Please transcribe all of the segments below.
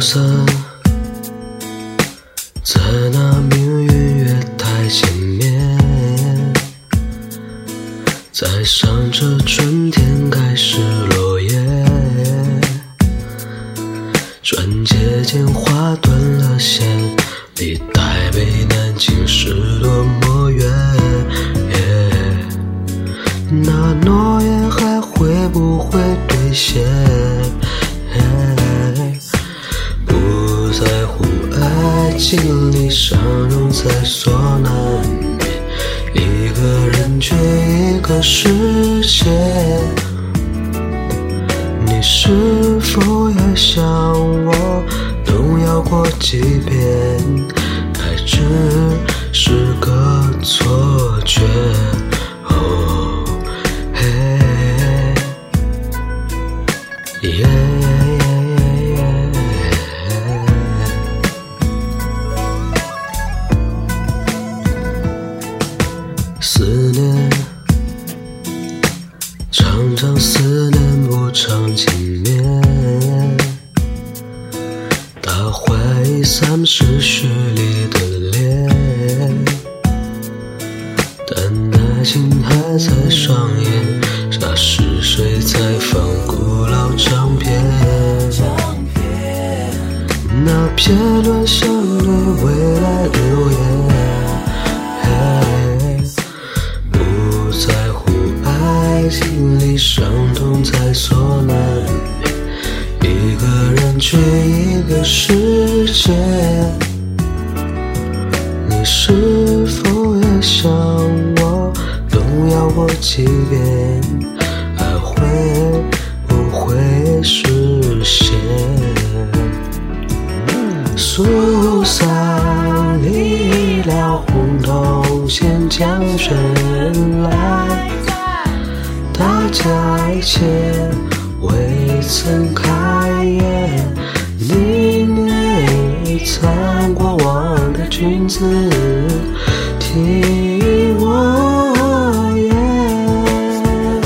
疏散，在那命运月台前面，在上着春天开始落叶，转接间划断了线，离台北南京是多么远。那诺言还会不会兑现？心里伤痛在所难免，一个人却一个世界。你是否也像我动摇过几遍？爱只是个错觉。常常思念不常见面，他怀疑三十岁里的脸，但爱情还在上演，傻是谁在放古老唱片？那片段像对未来留言。不在乎爱情在所难免，一个人去一个世界。你是否也像我动摇过几遍？爱会不会实现？苏三离了红铜线将身来，大家一切未曾开眼，宁愿一餐过往的君子听我言。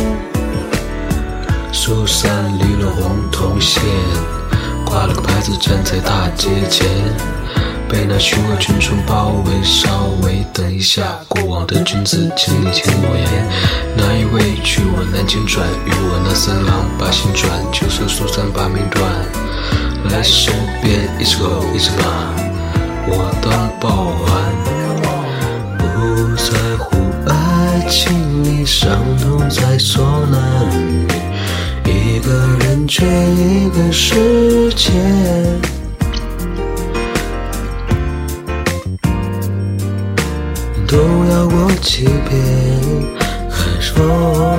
疏散离了红铜线，挂了个牌子站在大街前，被那群恶群众包围。稍微等一下，过往的君子，请你听我言。那一位去我南京转，与我那三郎把心转，就算疏散把命断。来手边一只狗一只马，我当报还。不在乎爱情里伤痛在所难免，一个人却一个世界。都要过几遍还说